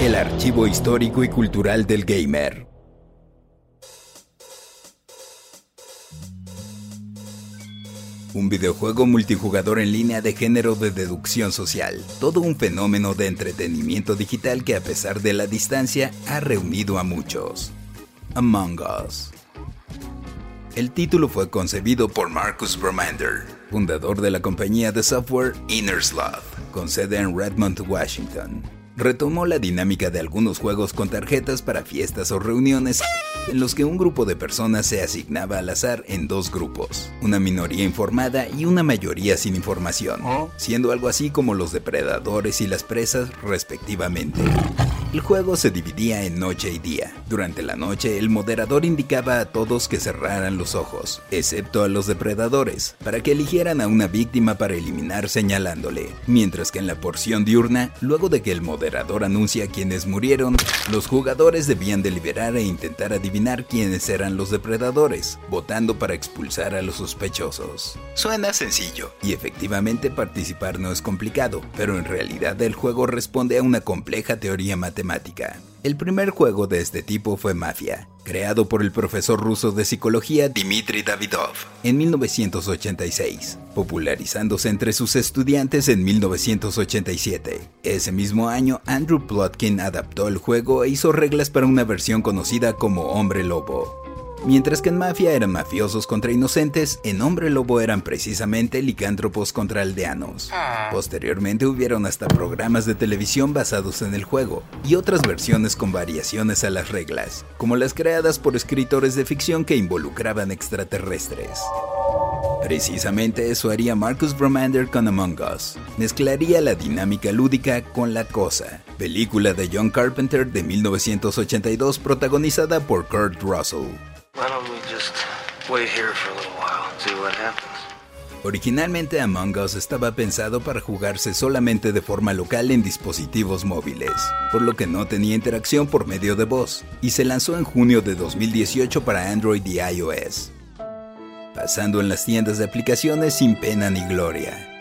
El archivo histórico y cultural del gamer. Un videojuego multijugador en línea de género de deducción social, todo un fenómeno de entretenimiento digital que a pesar de la distancia ha reunido a muchos. Among Us. El título fue concebido por Marcus Bromander, fundador de la compañía de software Inner Sloth, con sede en Redmond, Washington retomó la dinámica de algunos juegos con tarjetas para fiestas o reuniones en los que un grupo de personas se asignaba al azar en dos grupos, una minoría informada y una mayoría sin información, siendo algo así como los depredadores y las presas respectivamente. El juego se dividía en noche y día. Durante la noche, el moderador indicaba a todos que cerraran los ojos, excepto a los depredadores, para que eligieran a una víctima para eliminar señalándole. Mientras que en la porción diurna, luego de que el moderador anuncia quiénes murieron, los jugadores debían deliberar e intentar adivinar quiénes eran los depredadores, votando para expulsar a los sospechosos. Suena sencillo, y efectivamente participar no es complicado, pero en realidad el juego responde a una compleja teoría matemática el primer juego de este tipo fue Mafia, creado por el profesor ruso de psicología Dmitry Davidov en 1986, popularizándose entre sus estudiantes en 1987. Ese mismo año, Andrew Plotkin adaptó el juego e hizo reglas para una versión conocida como Hombre Lobo. Mientras que en Mafia eran mafiosos contra inocentes, en Hombre Lobo eran precisamente licántropos contra aldeanos. Ah. Posteriormente hubieron hasta programas de televisión basados en el juego, y otras versiones con variaciones a las reglas, como las creadas por escritores de ficción que involucraban extraterrestres. Precisamente eso haría Marcus Bromander con Among Us. Mezclaría la dinámica lúdica con la cosa. Película de John Carpenter de 1982 protagonizada por Kurt Russell. Originalmente Among Us estaba pensado para jugarse solamente de forma local en dispositivos móviles, por lo que no tenía interacción por medio de voz, y se lanzó en junio de 2018 para Android y iOS, pasando en las tiendas de aplicaciones sin pena ni gloria.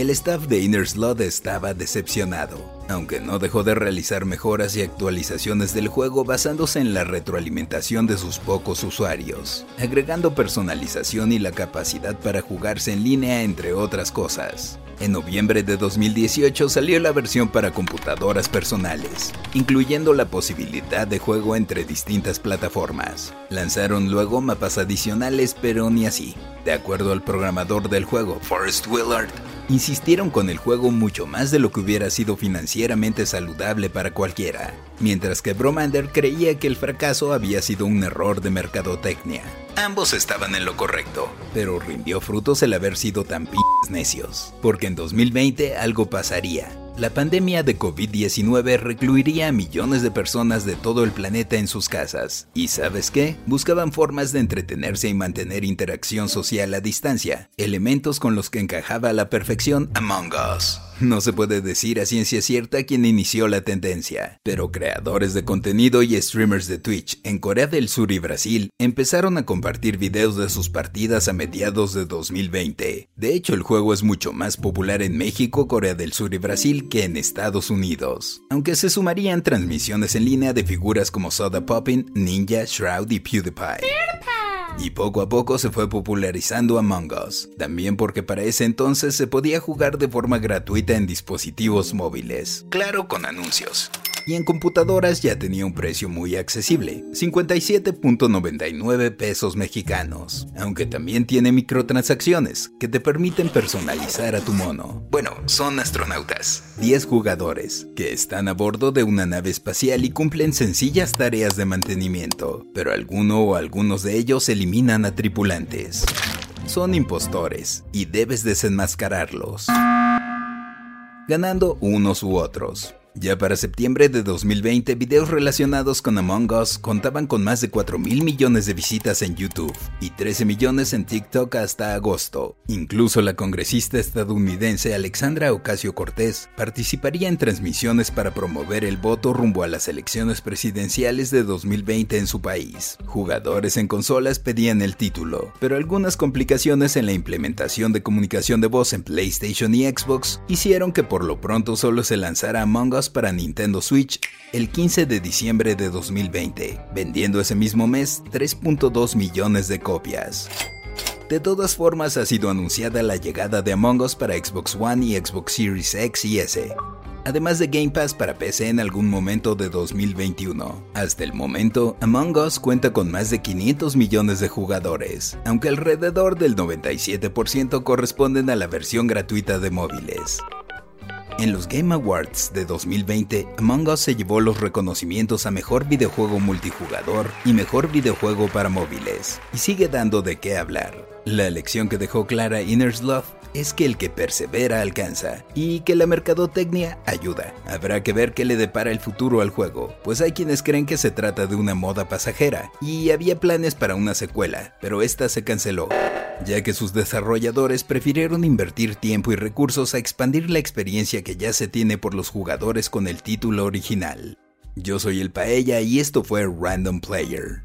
El staff de Inner Slot estaba decepcionado, aunque no dejó de realizar mejoras y actualizaciones del juego basándose en la retroalimentación de sus pocos usuarios, agregando personalización y la capacidad para jugarse en línea entre otras cosas. En noviembre de 2018 salió la versión para computadoras personales, incluyendo la posibilidad de juego entre distintas plataformas. Lanzaron luego mapas adicionales, pero ni así. De acuerdo al programador del juego, Forrest Willard, insistieron con el juego mucho más de lo que hubiera sido financieramente saludable para cualquiera, mientras que Bromander creía que el fracaso había sido un error de mercadotecnia. Ambos estaban en lo correcto, pero rindió frutos el haber sido tan p necios, porque en 2020 algo pasaría, la pandemia de COVID-19 recluiría a millones de personas de todo el planeta en sus casas. ¿Y sabes qué? Buscaban formas de entretenerse y mantener interacción social a distancia, elementos con los que encajaba a la perfección Among Us. No se puede decir a ciencia cierta quién inició la tendencia, pero creadores de contenido y streamers de Twitch en Corea del Sur y Brasil empezaron a compartir videos de sus partidas a mediados de 2020. De hecho, el juego es mucho más popular en México, Corea del Sur y Brasil que en Estados Unidos, aunque se sumarían transmisiones en línea de figuras como Soda Poppin, Ninja, Shroud y PewDiePie. Y poco a poco se fue popularizando Among Us, también porque para ese entonces se podía jugar de forma gratuita en dispositivos móviles, claro con anuncios y en computadoras ya tenía un precio muy accesible, 57.99 pesos mexicanos, aunque también tiene microtransacciones que te permiten personalizar a tu mono. Bueno, son astronautas, 10 jugadores, que están a bordo de una nave espacial y cumplen sencillas tareas de mantenimiento, pero alguno o algunos de ellos eliminan a tripulantes. Son impostores y debes desenmascararlos ganando unos u otros. Ya para septiembre de 2020, videos relacionados con Among Us contaban con más de 4 mil millones de visitas en YouTube y 13 millones en TikTok hasta agosto. Incluso la congresista estadounidense Alexandra Ocasio Cortés participaría en transmisiones para promover el voto rumbo a las elecciones presidenciales de 2020 en su país. Jugadores en consolas pedían el título, pero algunas complicaciones en la implementación de comunicación de voz en PlayStation y Xbox hicieron que por lo pronto solo se lanzara Among Us para Nintendo Switch el 15 de diciembre de 2020, vendiendo ese mismo mes 3.2 millones de copias. De todas formas, ha sido anunciada la llegada de Among Us para Xbox One y Xbox Series X y S, además de Game Pass para PC en algún momento de 2021. Hasta el momento, Among Us cuenta con más de 500 millones de jugadores, aunque alrededor del 97% corresponden a la versión gratuita de móviles. En los Game Awards de 2020, Among Us se llevó los reconocimientos a Mejor Videojuego Multijugador y Mejor Videojuego para Móviles, y sigue dando de qué hablar. La lección que dejó clara Innersloth es que el que persevera alcanza y que la mercadotecnia ayuda. Habrá que ver qué le depara el futuro al juego, pues hay quienes creen que se trata de una moda pasajera y había planes para una secuela, pero esta se canceló ya que sus desarrolladores prefirieron invertir tiempo y recursos a expandir la experiencia que ya se tiene por los jugadores con el título original. Yo soy el Paella y esto fue Random Player.